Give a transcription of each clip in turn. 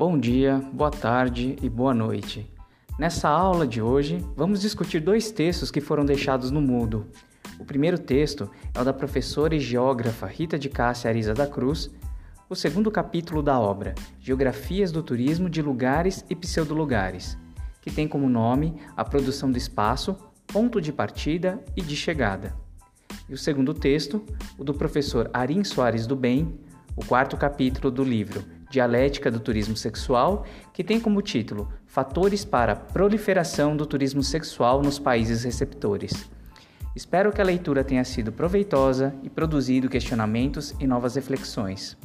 Bom dia, boa tarde e boa noite. Nessa aula de hoje, vamos discutir dois textos que foram deixados no mudo. O primeiro texto é o da professora e geógrafa Rita de Cássia Arisa da Cruz, o segundo capítulo da obra, Geografias do Turismo de Lugares e Pseudolugares, que tem como nome a produção do espaço, ponto de partida e de chegada. E o segundo texto, o do professor Arim Soares do Bem, o quarto capítulo do livro Dialética do Turismo Sexual, que tem como título Fatores para a Proliferação do Turismo Sexual nos Países Receptores. Espero que a leitura tenha sido proveitosa e produzido questionamentos e novas reflexões.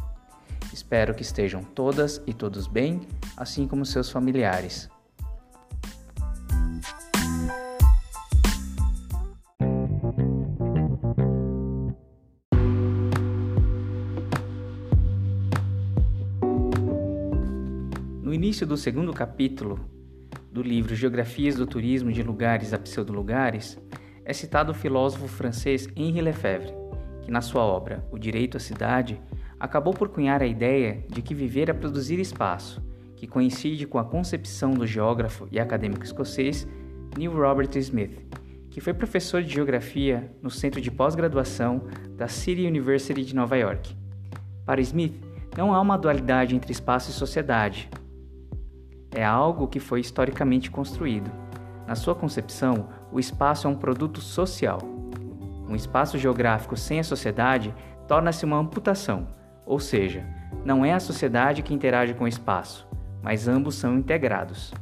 Espero que estejam todas e todos bem, assim como seus familiares. Início do segundo capítulo do livro Geografias do Turismo de Lugares a Pseudolugares, é citado o filósofo francês Henri Lefebvre, que na sua obra O Direito à Cidade acabou por cunhar a ideia de que viver é produzir espaço, que coincide com a concepção do geógrafo e acadêmico escocês Neil Robert Smith, que foi professor de geografia no centro de pós-graduação da City University de Nova York. Para Smith, não há uma dualidade entre espaço e sociedade, é algo que foi historicamente construído. Na sua concepção, o espaço é um produto social. Um espaço geográfico sem a sociedade torna-se uma amputação, ou seja, não é a sociedade que interage com o espaço, mas ambos são integrados.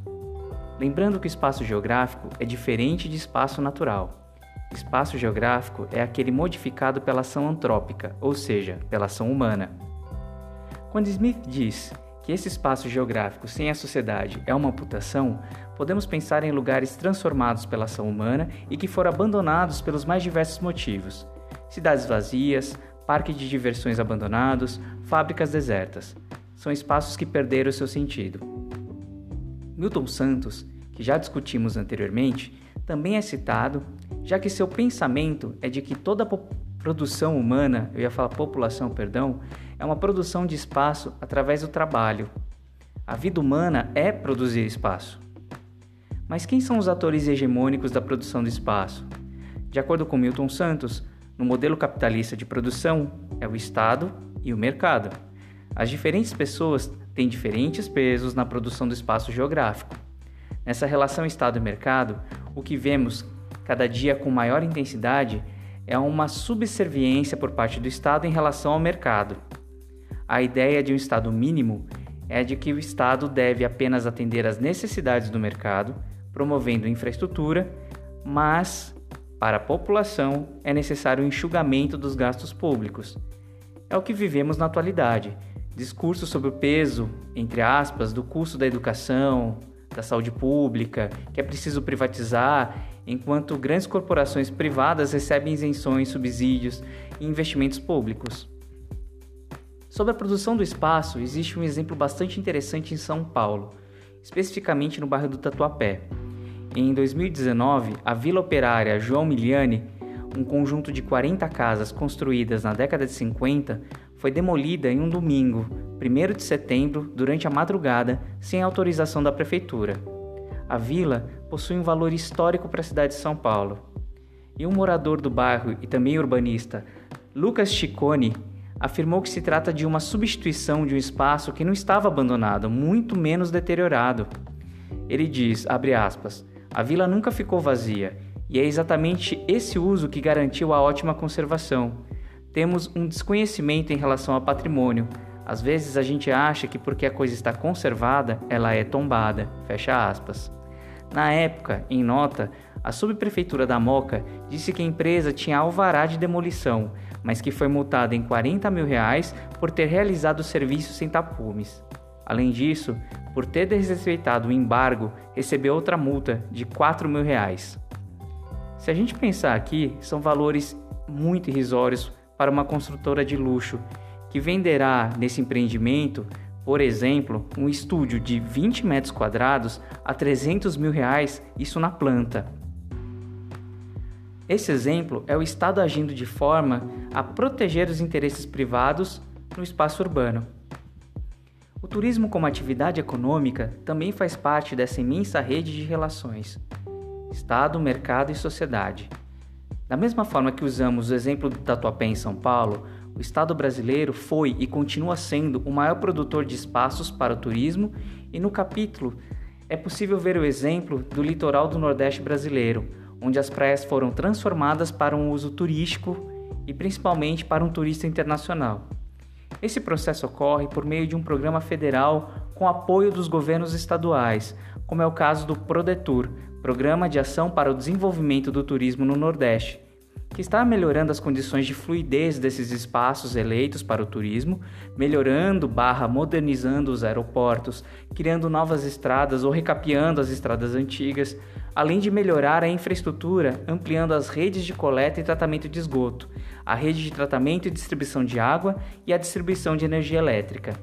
Lembrando que o espaço geográfico é diferente de espaço natural. Espaço geográfico é aquele modificado pela ação antrópica, ou seja, pela ação humana. Quando Smith diz que esse espaço geográfico sem a sociedade é uma amputação, podemos pensar em lugares transformados pela ação humana e que foram abandonados pelos mais diversos motivos: cidades vazias, parques de diversões abandonados, fábricas desertas. São espaços que perderam seu sentido. Milton Santos, que já discutimos anteriormente, também é citado, já que seu pensamento é de que toda produção humana, eu ia falar população, perdão, é uma produção de espaço através do trabalho. A vida humana é produzir espaço. Mas quem são os atores hegemônicos da produção do espaço? De acordo com Milton Santos, no modelo capitalista de produção é o Estado e o mercado. As diferentes pessoas têm diferentes pesos na produção do espaço geográfico. Nessa relação Estado e mercado, o que vemos cada dia com maior intensidade é uma subserviência por parte do Estado em relação ao mercado. A ideia de um Estado mínimo é de que o Estado deve apenas atender às necessidades do mercado, promovendo infraestrutura, mas para a população é necessário o enxugamento dos gastos públicos. É o que vivemos na atualidade. Discursos sobre o peso, entre aspas, do custo da educação, da saúde pública, que é preciso privatizar enquanto grandes corporações privadas recebem isenções, subsídios e investimentos públicos. Sobre a produção do espaço, existe um exemplo bastante interessante em São Paulo, especificamente no bairro do Tatuapé. Em 2019, a Vila Operária João Miliani, um conjunto de 40 casas construídas na década de 50, foi demolida em um domingo, 1 de setembro, durante a madrugada, sem autorização da prefeitura. A vila possui um valor histórico para a cidade de São Paulo. E um morador do bairro e também urbanista, Lucas Chicone, afirmou que se trata de uma substituição de um espaço que não estava abandonado, muito menos deteriorado. Ele diz, aspas, a vila nunca ficou vazia, e é exatamente esse uso que garantiu a ótima conservação. Temos um desconhecimento em relação ao patrimônio. Às vezes a gente acha que porque a coisa está conservada, ela é tombada. Fecha aspas. Na época, em nota, a subprefeitura da Moca disse que a empresa tinha alvará de demolição, mas que foi multada em 40 mil reais por ter realizado o serviço sem tapumes. Além disso, por ter desrespeitado o embargo, recebeu outra multa de 4 mil reais. Se a gente pensar aqui, são valores muito irrisórios para uma construtora de luxo que venderá nesse empreendimento por exemplo, um estúdio de 20 metros quadrados a 300 mil reais, isso na planta. Esse exemplo é o Estado agindo de forma a proteger os interesses privados no espaço urbano. O turismo como atividade econômica também faz parte dessa imensa rede de relações Estado, mercado e sociedade. Da mesma forma que usamos o exemplo do Tatuapé em São Paulo, o Estado brasileiro foi e continua sendo o maior produtor de espaços para o turismo, e no capítulo é possível ver o exemplo do litoral do Nordeste brasileiro, onde as praias foram transformadas para um uso turístico e principalmente para um turista internacional. Esse processo ocorre por meio de um programa federal com apoio dos governos estaduais, como é o caso do PRODETUR, Programa de Ação para o Desenvolvimento do Turismo no Nordeste, que está melhorando as condições de fluidez desses espaços eleitos para o turismo, melhorando barra modernizando os aeroportos, criando novas estradas ou recapeando as estradas antigas, além de melhorar a infraestrutura, ampliando as redes de coleta e tratamento de esgoto, a rede de tratamento e distribuição de água e a distribuição de energia elétrica.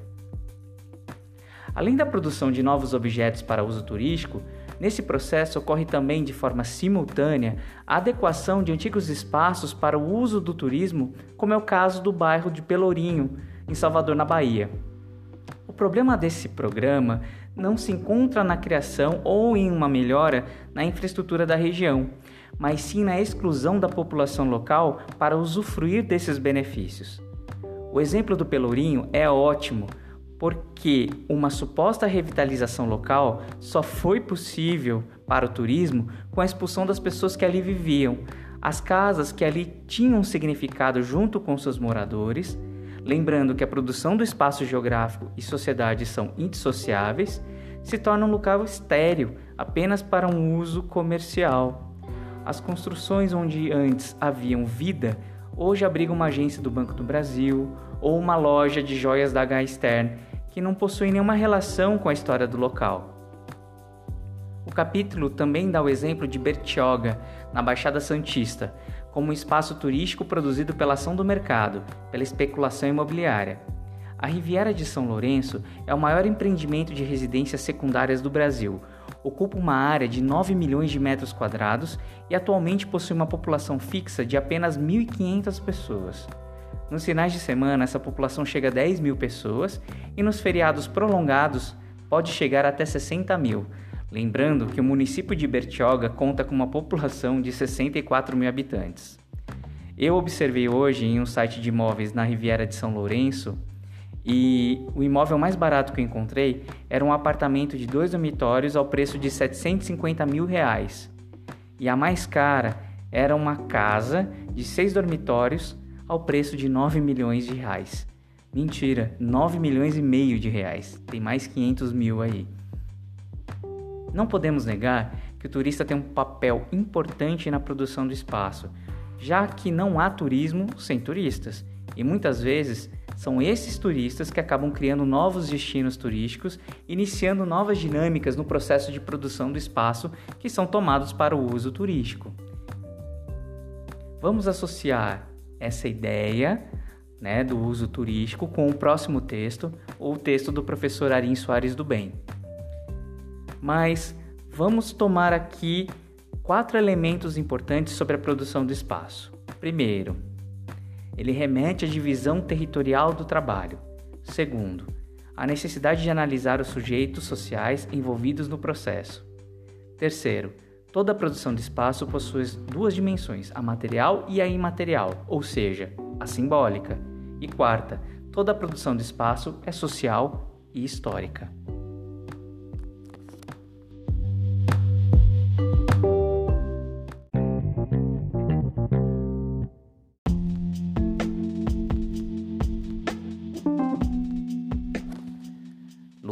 Além da produção de novos objetos para uso turístico, Nesse processo ocorre também de forma simultânea a adequação de antigos espaços para o uso do turismo, como é o caso do bairro de Pelourinho, em Salvador, na Bahia. O problema desse programa não se encontra na criação ou em uma melhora na infraestrutura da região, mas sim na exclusão da população local para usufruir desses benefícios. O exemplo do Pelourinho é ótimo porque uma suposta revitalização local só foi possível para o turismo com a expulsão das pessoas que ali viviam. As casas que ali tinham significado junto com seus moradores, lembrando que a produção do espaço geográfico e sociedade são indissociáveis, se torna um local estéril apenas para um uso comercial. As construções onde antes haviam vida hoje abrigam uma agência do Banco do Brasil ou uma loja de joias da H Stern que não possuem nenhuma relação com a história do local. O capítulo também dá o exemplo de Bertioga, na Baixada Santista, como um espaço turístico produzido pela ação do mercado, pela especulação imobiliária. A Riviera de São Lourenço é o maior empreendimento de residências secundárias do Brasil. Ocupa uma área de 9 milhões de metros quadrados e atualmente possui uma população fixa de apenas 1.500 pessoas. Nos finais de semana, essa população chega a 10 mil pessoas e nos feriados prolongados pode chegar até 60 mil. Lembrando que o município de Bertioga conta com uma população de 64 mil habitantes. Eu observei hoje em um site de imóveis na Riviera de São Lourenço e o imóvel mais barato que eu encontrei era um apartamento de dois dormitórios ao preço de 750 mil reais. E a mais cara era uma casa de seis dormitórios ao preço de 9 milhões de reais. Mentira, 9 milhões e meio de reais. Tem mais 500 mil aí. Não podemos negar que o turista tem um papel importante na produção do espaço, já que não há turismo sem turistas. E muitas vezes são esses turistas que acabam criando novos destinos turísticos, iniciando novas dinâmicas no processo de produção do espaço que são tomados para o uso turístico. Vamos associar essa ideia né, do uso turístico com o próximo texto, ou o texto do professor Arim Soares do Bem. Mas vamos tomar aqui quatro elementos importantes sobre a produção do espaço. Primeiro, ele remete à divisão territorial do trabalho. Segundo, a necessidade de analisar os sujeitos sociais envolvidos no processo. Terceiro, Toda produção de espaço possui duas dimensões, a material e a imaterial, ou seja, a simbólica. E quarta, toda produção de espaço é social e histórica.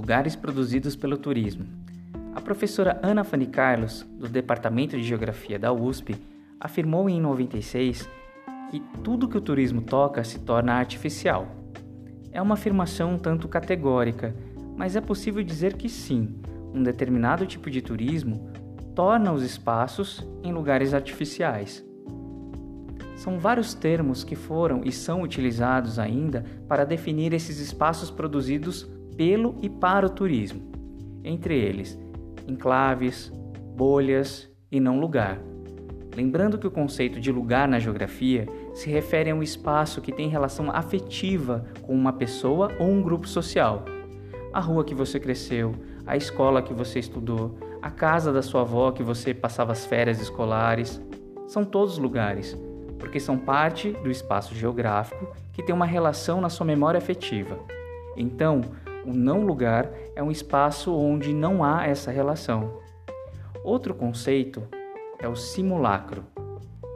Lugares produzidos pelo turismo. A professora Ana Fanny Carlos, do Departamento de Geografia da USP, afirmou em 96 que tudo que o turismo toca se torna artificial. É uma afirmação um tanto categórica, mas é possível dizer que sim, um determinado tipo de turismo torna os espaços em lugares artificiais. São vários termos que foram e são utilizados ainda para definir esses espaços produzidos pelo e para o turismo. Entre eles, enclaves, bolhas e não lugar. Lembrando que o conceito de lugar na geografia se refere a um espaço que tem relação afetiva com uma pessoa ou um grupo social. a rua que você cresceu, a escola que você estudou, a casa da sua avó que você passava as férias escolares. São todos lugares, porque são parte do espaço geográfico que tem uma relação na sua memória afetiva. Então, o não lugar é um espaço onde não há essa relação. Outro conceito é o simulacro.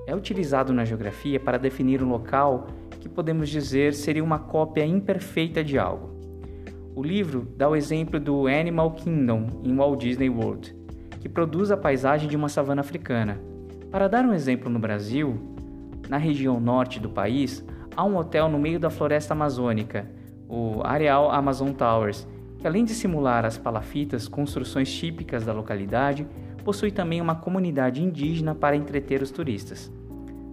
É utilizado na geografia para definir um local que podemos dizer seria uma cópia imperfeita de algo. O livro dá o exemplo do Animal Kingdom em Walt Disney World, que produz a paisagem de uma savana africana. Para dar um exemplo no Brasil, na região norte do país, há um hotel no meio da floresta amazônica, o Areal Amazon Towers, que além de simular as palafitas, construções típicas da localidade, possui também uma comunidade indígena para entreter os turistas.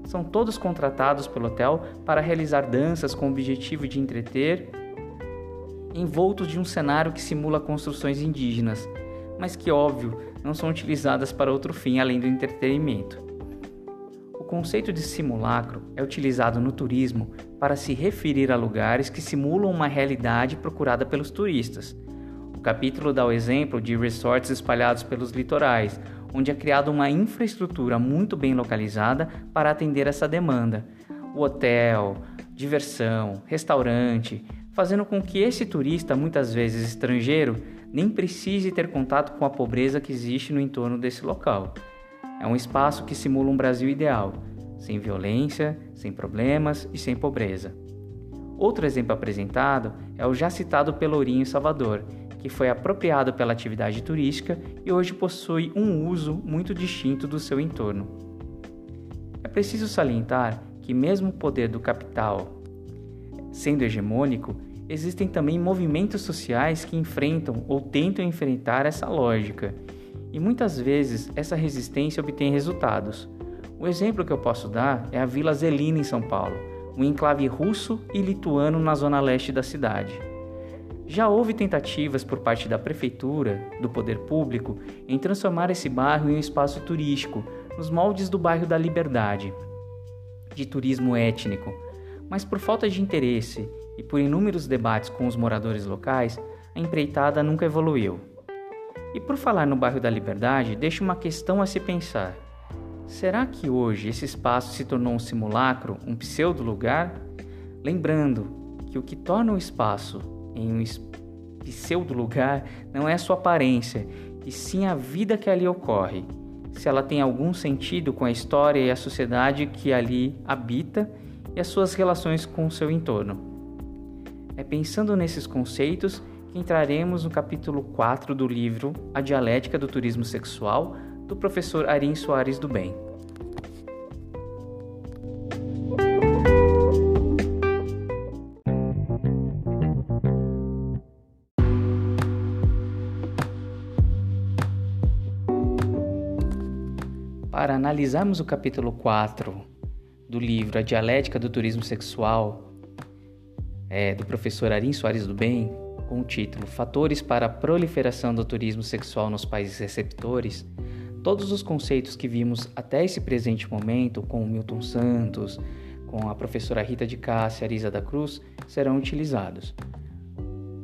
São todos contratados pelo hotel para realizar danças com o objetivo de entreter, envoltos de um cenário que simula construções indígenas, mas que, óbvio, não são utilizadas para outro fim além do entretenimento. O conceito de simulacro é utilizado no turismo para se referir a lugares que simulam uma realidade procurada pelos turistas o capítulo dá o exemplo de resorts espalhados pelos litorais, onde é criada uma infraestrutura muito bem localizada para atender essa demanda. O hotel, diversão, restaurante, fazendo com que esse turista, muitas vezes estrangeiro, nem precise ter contato com a pobreza que existe no entorno desse local. É um espaço que simula um Brasil ideal, sem violência, sem problemas e sem pobreza. Outro exemplo apresentado é o já citado Pelourinho Salvador, que foi apropriado pela atividade turística e hoje possui um uso muito distinto do seu entorno. É preciso salientar que, mesmo o poder do capital sendo hegemônico, existem também movimentos sociais que enfrentam ou tentam enfrentar essa lógica, e muitas vezes essa resistência obtém resultados. O exemplo que eu posso dar é a Vila Zelina em São Paulo, um enclave russo e lituano na zona leste da cidade. Já houve tentativas por parte da prefeitura, do poder público, em transformar esse bairro em um espaço turístico, nos moldes do bairro da Liberdade, de turismo étnico. Mas por falta de interesse e por inúmeros debates com os moradores locais, a empreitada nunca evoluiu. E por falar no bairro da Liberdade, deixo uma questão a se pensar. Será que hoje esse espaço se tornou um simulacro, um pseudo lugar? Lembrando que o que torna o espaço em um pseudo lugar não é a sua aparência, e sim a vida que ali ocorre. Se ela tem algum sentido com a história e a sociedade que ali habita e as suas relações com o seu entorno. É pensando nesses conceitos que entraremos no capítulo 4 do livro A Dialética do Turismo Sexual, do professor Arim Soares do Bem. Para analisarmos o capítulo 4 do livro A Dialética do Turismo Sexual, é, do professor Arim Soares do Bem, com o título Fatores para a Proliferação do Turismo Sexual nos Países Receptores, todos os conceitos que vimos até esse presente momento, com o Milton Santos, com a professora Rita de Cássia Arisa da Cruz, serão utilizados.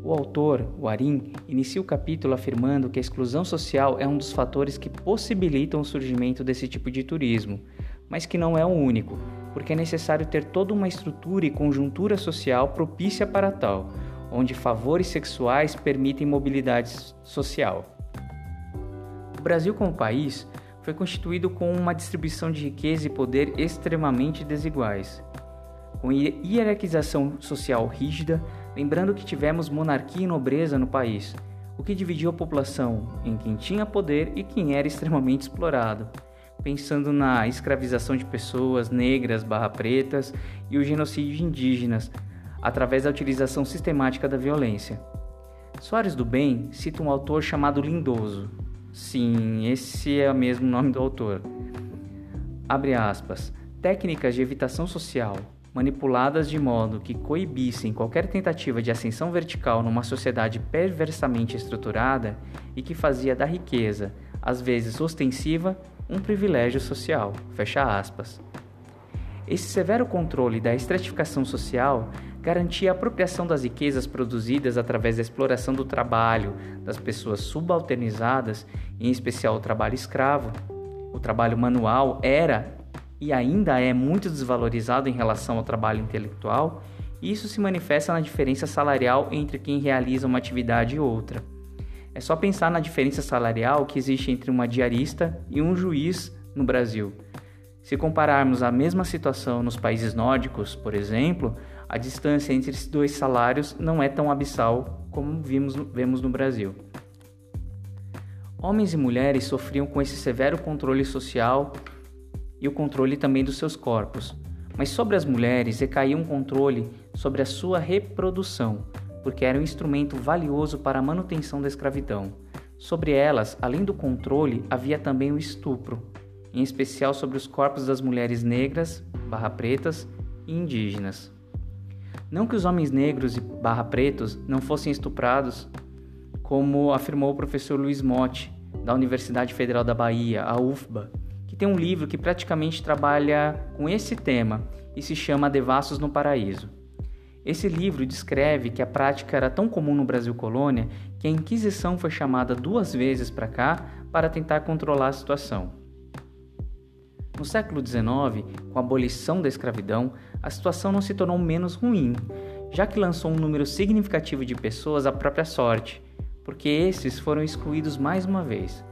O autor, o Arim, inicia o capítulo afirmando que a exclusão social é um dos fatores que possibilitam o surgimento desse tipo de turismo, mas que não é o único, porque é necessário ter toda uma estrutura e conjuntura social propícia para tal, onde favores sexuais permitem mobilidade social. Brasil, como país, foi constituído com uma distribuição de riqueza e poder extremamente desiguais, com hierarquização social rígida, lembrando que tivemos monarquia e nobreza no país, o que dividiu a população em quem tinha poder e quem era extremamente explorado, pensando na escravização de pessoas negras barra pretas e o genocídio de indígenas, através da utilização sistemática da violência. Soares do Bem cita um autor chamado Lindoso. Sim, esse é o mesmo nome do autor. Abre aspas. Técnicas de evitação social, manipuladas de modo que coibissem qualquer tentativa de ascensão vertical numa sociedade perversamente estruturada e que fazia da riqueza, às vezes ostensiva, um privilégio social. Fecha aspas. Esse severo controle da estratificação social garantia a apropriação das riquezas produzidas através da exploração do trabalho das pessoas subalternizadas, em especial o trabalho escravo. O trabalho manual era e ainda é muito desvalorizado em relação ao trabalho intelectual, e isso se manifesta na diferença salarial entre quem realiza uma atividade e outra. É só pensar na diferença salarial que existe entre uma diarista e um juiz no Brasil. Se compararmos a mesma situação nos países nórdicos, por exemplo, a distância entre esses dois salários não é tão abissal como vimos, vemos no Brasil. Homens e mulheres sofriam com esse severo controle social e o controle também dos seus corpos, mas sobre as mulheres recaía um controle sobre a sua reprodução, porque era um instrumento valioso para a manutenção da escravidão. Sobre elas, além do controle, havia também o estupro, em especial sobre os corpos das mulheres negras, barra pretas e indígenas. Não que os homens negros e barra pretos não fossem estuprados, como afirmou o professor Luiz Motti, da Universidade Federal da Bahia, a UFBA, que tem um livro que praticamente trabalha com esse tema e se chama Devassos no Paraíso. Esse livro descreve que a prática era tão comum no Brasil colônia que a Inquisição foi chamada duas vezes para cá para tentar controlar a situação. No século XIX, com a abolição da escravidão, a situação não se tornou menos ruim, já que lançou um número significativo de pessoas à própria sorte, porque esses foram excluídos mais uma vez.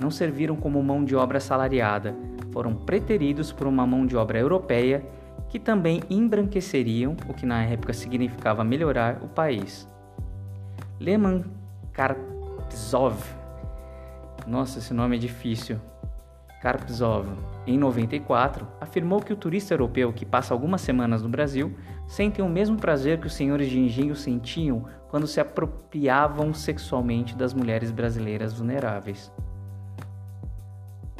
Não serviram como mão de obra salariada, foram preteridos por uma mão de obra europeia que também embranqueceriam, o que na época significava melhorar o país. Leman Karpzov, nossa, esse nome é difícil, Karpzov, em 94, afirmou que o turista europeu que passa algumas semanas no Brasil sente o mesmo prazer que os senhores de engenho sentiam quando se apropriavam sexualmente das mulheres brasileiras vulneráveis.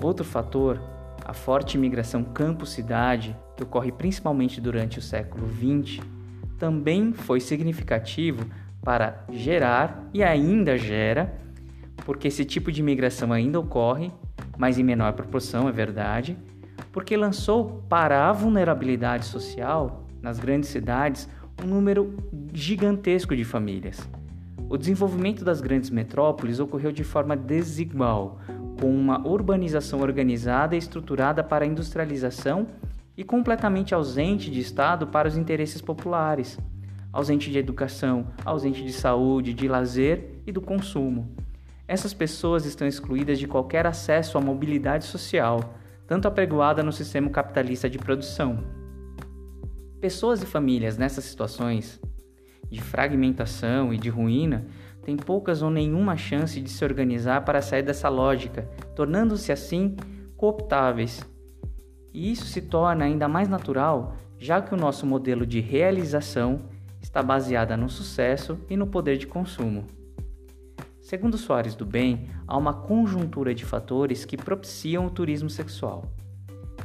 Outro fator, a forte imigração campo-cidade, que ocorre principalmente durante o século XX, também foi significativo para gerar e ainda gera, porque esse tipo de imigração ainda ocorre, mas em menor proporção, é verdade, porque lançou para a vulnerabilidade social nas grandes cidades um número gigantesco de famílias. O desenvolvimento das grandes metrópoles ocorreu de forma desigual, com uma urbanização organizada e estruturada para a industrialização e completamente ausente de Estado para os interesses populares, ausente de educação, ausente de saúde, de lazer e do consumo. Essas pessoas estão excluídas de qualquer acesso à mobilidade social, tanto apregoada no sistema capitalista de produção. Pessoas e famílias nessas situações de fragmentação e de ruína tem poucas ou nenhuma chance de se organizar para sair dessa lógica, tornando-se assim cooptáveis. E isso se torna ainda mais natural, já que o nosso modelo de realização está baseado no sucesso e no poder de consumo. Segundo Soares do Bem, há uma conjuntura de fatores que propiciam o turismo sexual.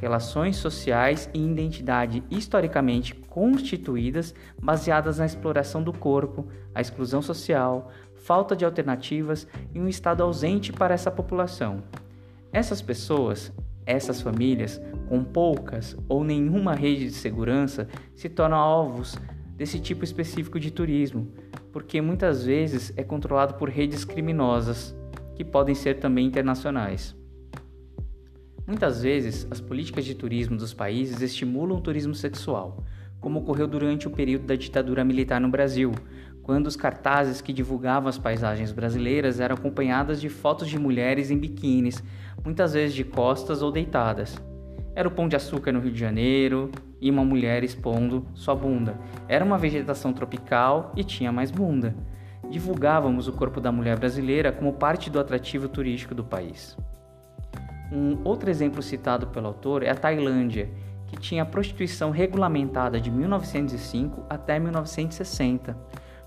Relações sociais e identidade historicamente constituídas baseadas na exploração do corpo, a exclusão social, falta de alternativas e um Estado ausente para essa população. Essas pessoas, essas famílias, com poucas ou nenhuma rede de segurança, se tornam alvos desse tipo específico de turismo, porque muitas vezes é controlado por redes criminosas, que podem ser também internacionais. Muitas vezes, as políticas de turismo dos países estimulam o turismo sexual, como ocorreu durante o período da ditadura militar no Brasil, quando os cartazes que divulgavam as paisagens brasileiras eram acompanhadas de fotos de mulheres em biquínis, muitas vezes de costas ou deitadas. Era o Pão de Açúcar no Rio de Janeiro e uma mulher expondo sua bunda. Era uma vegetação tropical e tinha mais bunda. Divulgávamos o corpo da mulher brasileira como parte do atrativo turístico do país. Um outro exemplo citado pelo autor é a Tailândia, que tinha a prostituição regulamentada de 1905 até 1960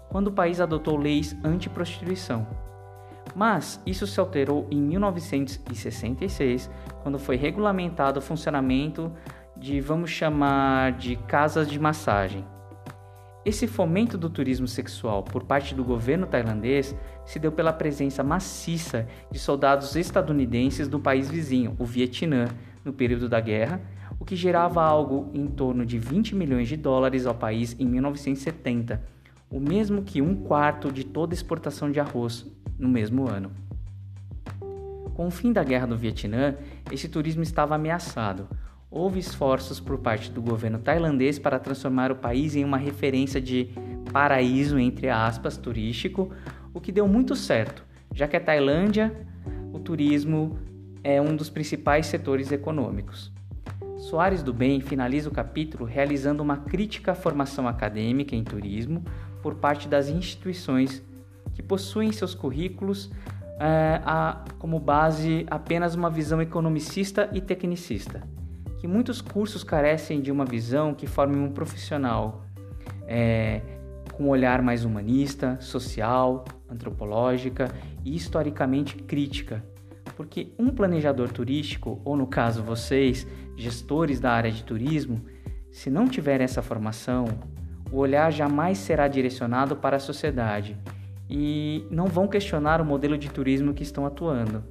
quando o país adotou leis anti-prostituição. Mas isso se alterou em 1966, quando foi regulamentado o funcionamento de, vamos chamar, de casas de massagem. Esse fomento do turismo sexual por parte do governo tailandês se deu pela presença maciça de soldados estadunidenses no país vizinho, o Vietnã, no período da guerra, o que gerava algo em torno de 20 milhões de dólares ao país em 1970, o mesmo que um quarto de toda exportação de arroz no mesmo ano. Com o fim da guerra do Vietnã, esse turismo estava ameaçado. Houve esforços por parte do governo tailandês para transformar o país em uma referência de paraíso, entre aspas, turístico, o que deu muito certo, já que a Tailândia, o turismo é um dos principais setores econômicos. Soares do Bem finaliza o capítulo realizando uma crítica à formação acadêmica em turismo por parte das instituições que possuem seus currículos é, a, como base apenas uma visão economicista e tecnicista, que muitos cursos carecem de uma visão que forme um profissional é, com um olhar mais humanista, social, antropológica e historicamente crítica, porque um planejador turístico, ou no caso vocês, gestores da área de turismo, se não tiver essa formação, o olhar jamais será direcionado para a sociedade e não vão questionar o modelo de turismo que estão atuando.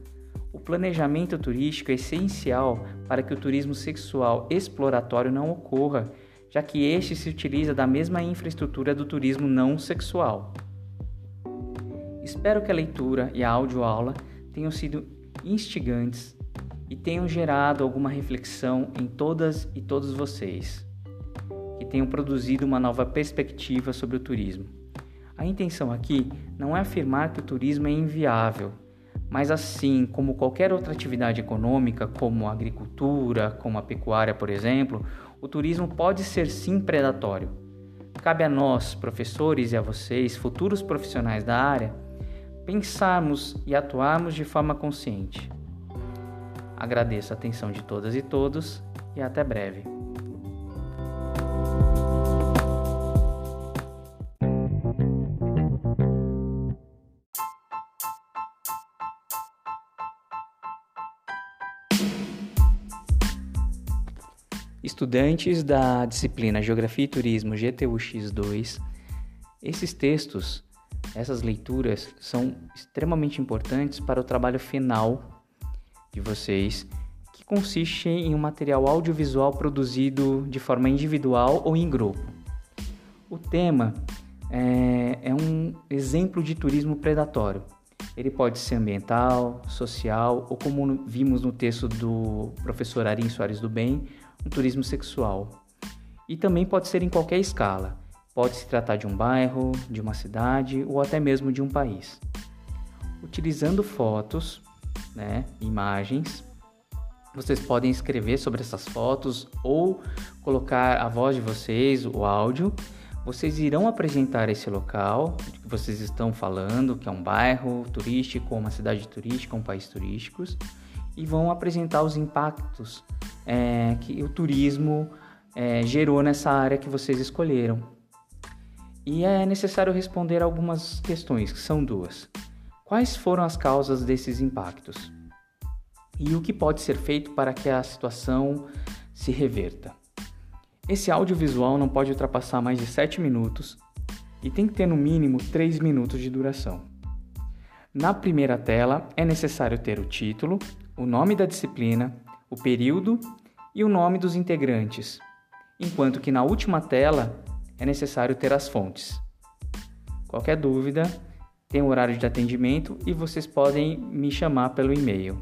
O planejamento turístico é essencial para que o turismo sexual exploratório não ocorra, já que este se utiliza da mesma infraestrutura do turismo não sexual. Espero que a leitura e a audioaula tenham sido instigantes e tenham gerado alguma reflexão em todas e todos vocês, que tenham produzido uma nova perspectiva sobre o turismo. A intenção aqui não é afirmar que o turismo é inviável, mas assim como qualquer outra atividade econômica, como a agricultura, como a pecuária, por exemplo, o turismo pode ser sim predatório. Cabe a nós, professores, e a vocês, futuros profissionais da área, pensarmos e atuarmos de forma consciente. Agradeço a atenção de todas e todos e até breve. Estudantes da disciplina Geografia e Turismo GTUX2, esses textos, essas leituras são extremamente importantes para o trabalho final de vocês, que consiste em um material audiovisual produzido de forma individual ou em grupo. O tema é, é um exemplo de turismo predatório. Ele pode ser ambiental, social ou, como vimos no texto do professor Arim Soares do Bem, um turismo sexual. E também pode ser em qualquer escala. Pode se tratar de um bairro, de uma cidade ou até mesmo de um país. Utilizando fotos, né, imagens, vocês podem escrever sobre essas fotos ou colocar a voz de vocês, o áudio. Vocês irão apresentar esse local que vocês estão falando, que é um bairro turístico, uma cidade turística, um país turístico, e vão apresentar os impactos é, que o turismo é, gerou nessa área que vocês escolheram. E é necessário responder algumas questões, que são duas. Quais foram as causas desses impactos? E o que pode ser feito para que a situação se reverta? Esse audiovisual não pode ultrapassar mais de 7 minutos e tem que ter no mínimo 3 minutos de duração. Na primeira tela é necessário ter o título, o nome da disciplina, o período e o nome dos integrantes, enquanto que na última tela é necessário ter as fontes. Qualquer dúvida, tem o horário de atendimento e vocês podem me chamar pelo e-mail